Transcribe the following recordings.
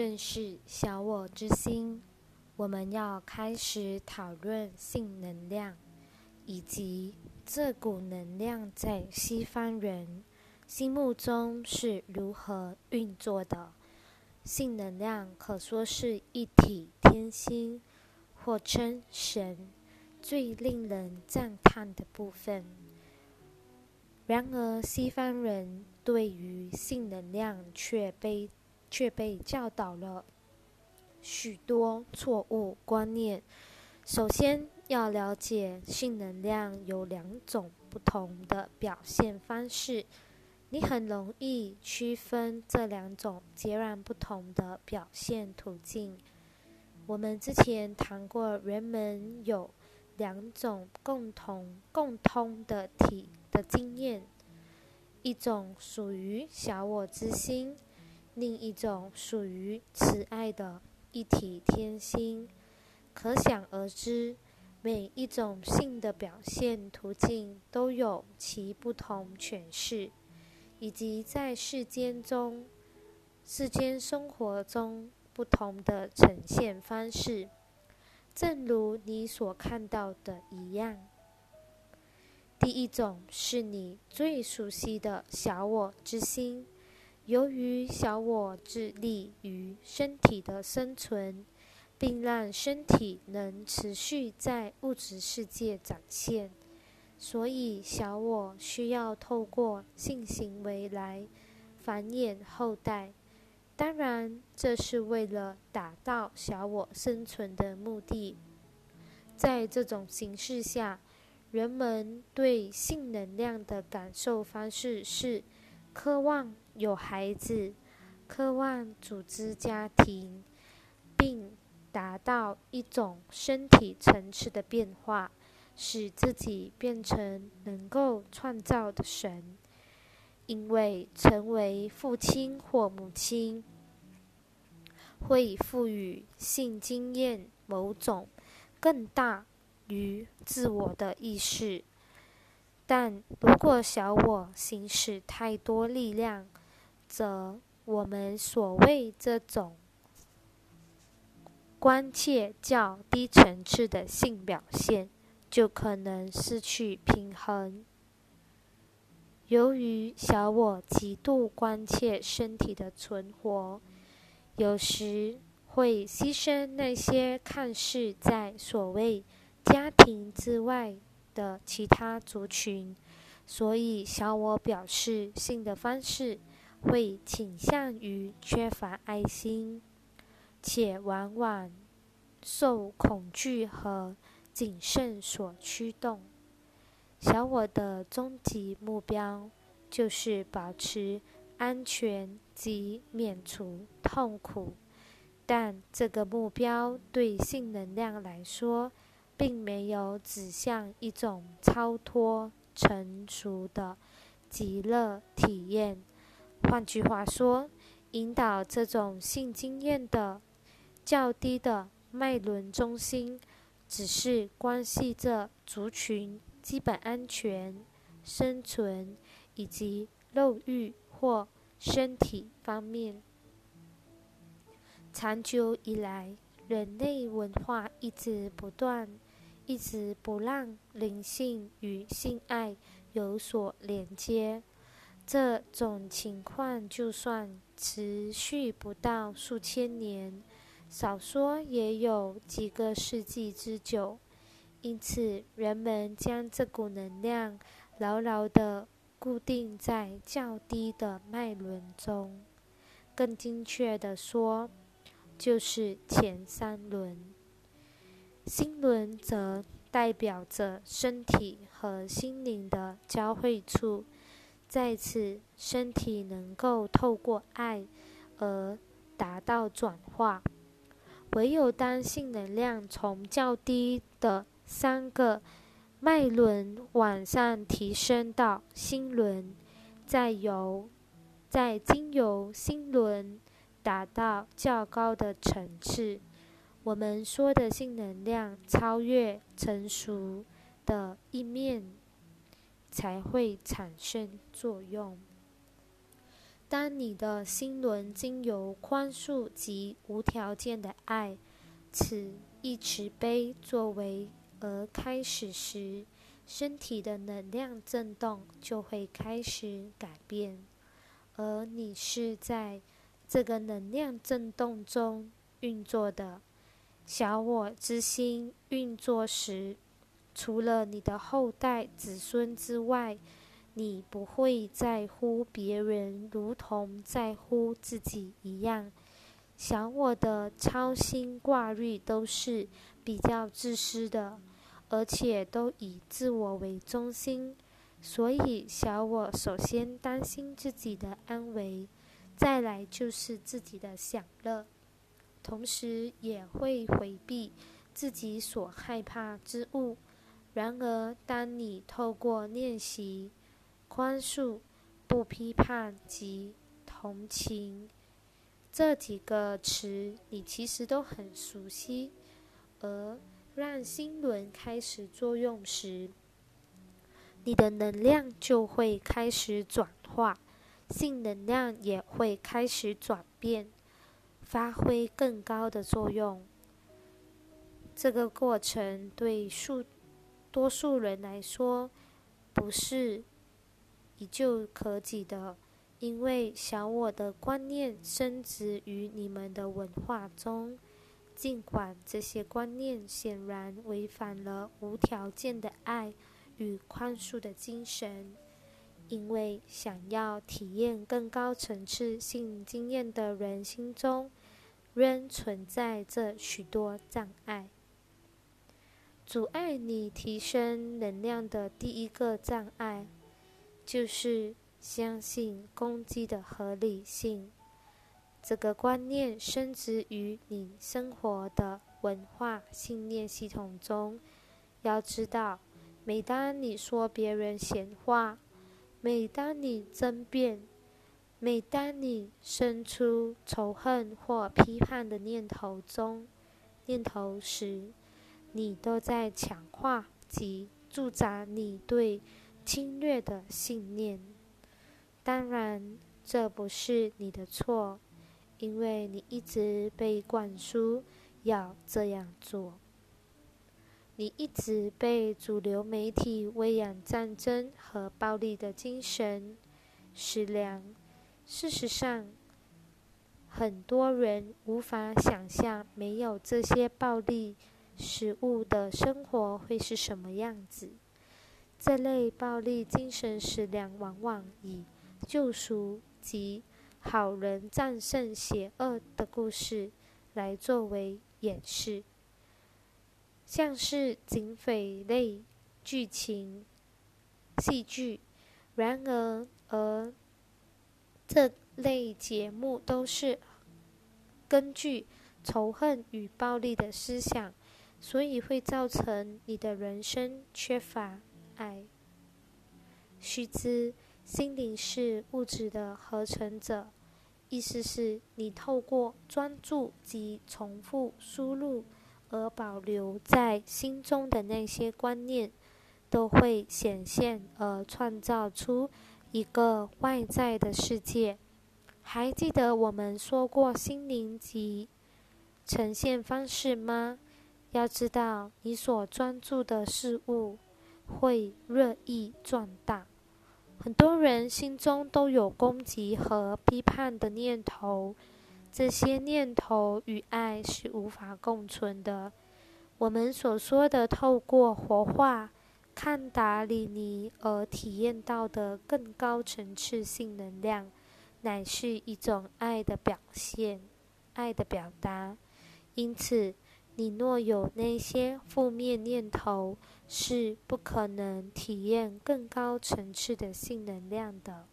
认识小我之心，我们要开始讨论性能量，以及这股能量在西方人心目中是如何运作的。性能量可说是一体天心，或称神，最令人赞叹的部分。然而，西方人对于性能量却悲却被教导了许多错误观念。首先要了解，性能量有两种不同的表现方式。你很容易区分这两种截然不同的表现途径。我们之前谈过，人们有两种共同共通的体的经验，一种属于小我之心，另一种属于慈爱的一体天心。可想而知，每一种性的表现途径都有其不同诠释。以及在世间中、世间生活中不同的呈现方式，正如你所看到的一样。第一种是你最熟悉的小我之心，由于小我致力于身体的生存，并让身体能持续在物质世界展现。所以，小我需要透过性行为来繁衍后代。当然，这是为了达到小我生存的目的。在这种形式下，人们对性能量的感受方式是：渴望有孩子，渴望组织家庭，并达到一种身体层次的变化。使自己变成能够创造的神，因为成为父亲或母亲会赋予性经验某种更大于自我的意识。但如果小我行使太多力量，则我们所谓这种关切较低层次的性表现。就可能失去平衡。由于小我极度关切身体的存活，有时会牺牲那些看似在所谓家庭之外的其他族群，所以小我表示性的方式会倾向于缺乏爱心，且往往受恐惧和。谨慎所驱动，小我的终极目标就是保持安全及免除痛苦。但这个目标对性能量来说，并没有指向一种超脱、成熟的极乐体验。换句话说，引导这种性经验的较低的脉轮中心。只是关系着族群基本安全、生存以及肉欲或身体方面。长久以来，人类文化一直不断，一直不让灵性与性爱有所连接。这种情况就算持续不到数千年。少说也有几个世纪之久，因此人们将这股能量牢牢地固定在较低的脉轮中，更精确地说，就是前三轮。心轮则代表着身体和心灵的交汇处，在此，身体能够透过爱而达到转化。唯有当性能量从较低的三个脉轮往上提升到心轮，再由再经由心轮达到较高的层次，我们说的性能量超越成熟的一面，才会产生作用。当你的心轮经由宽恕及无条件的爱，此一慈悲作为而开始时，身体的能量震动就会开始改变，而你是在这个能量震动中运作的。小我之心运作时，除了你的后代子孙之外，你不会在乎别人，如同在乎自己一样。小我的操心挂虑都是比较自私的，而且都以自我为中心。所以，小我首先担心自己的安危，再来就是自己的享乐，同时也会回避自己所害怕之物。然而，当你透过练习宽恕、不批判及同情这几个词，你其实都很熟悉，而让心轮开始作用时，你的能量就会开始转化，性能量也会开始转变，发挥更高的作用。这个过程对数。多数人来说，不是一就可及的，因为小我的观念深植于你们的文化中。尽管这些观念显然违反了无条件的爱与宽恕的精神，因为想要体验更高层次性经验的人心中，仍存在着许多障碍。阻碍你提升能量的第一个障碍，就是相信攻击的合理性。这个观念深植于你生活的文化信念系统中。要知道，每当你说别人闲话，每当你争辩，每当你生出仇恨或批判的念头中念头时，你都在强化及助长你对侵略的信念。当然，这不是你的错，因为你一直被灌输要这样做。你一直被主流媒体喂养战争和暴力的精神食粮。事实上，很多人无法想象没有这些暴力。食物的生活会是什么样子？这类暴力精神食粮往往以救赎及好人战胜邪恶的故事来作为演示，像是警匪类剧情戏剧。然而，而这类节目都是根据仇恨与暴力的思想。所以会造成你的人生缺乏爱。须知，心灵是物质的合成者，意思是你透过专注及重复输入而保留在心中的那些观念，都会显现而创造出一个外在的世界。还记得我们说过心灵及呈现方式吗？要知道，你所专注的事物会日益壮大。很多人心中都有攻击和批判的念头，这些念头与爱是无法共存的。我们所说的透过活化看达里尼而体验到的更高层次性能量，乃是一种爱的表现、爱的表达。因此。你若有那些负面念头，是不可能体验更高层次的性能量的。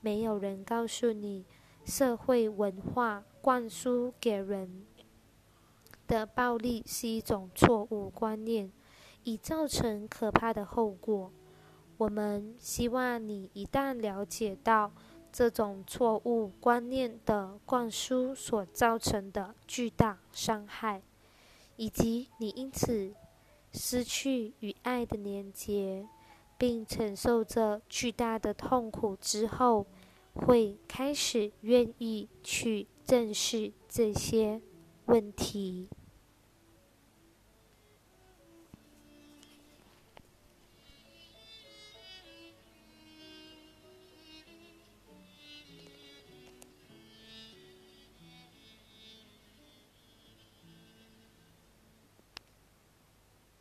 没有人告诉你，社会文化灌输给人的暴力是一种错误观念，已造成可怕的后果。我们希望你一旦了解到这种错误观念的灌输所造成的巨大伤害。以及你因此失去与爱的连结，并承受着巨大的痛苦之后，会开始愿意去正视这些问题。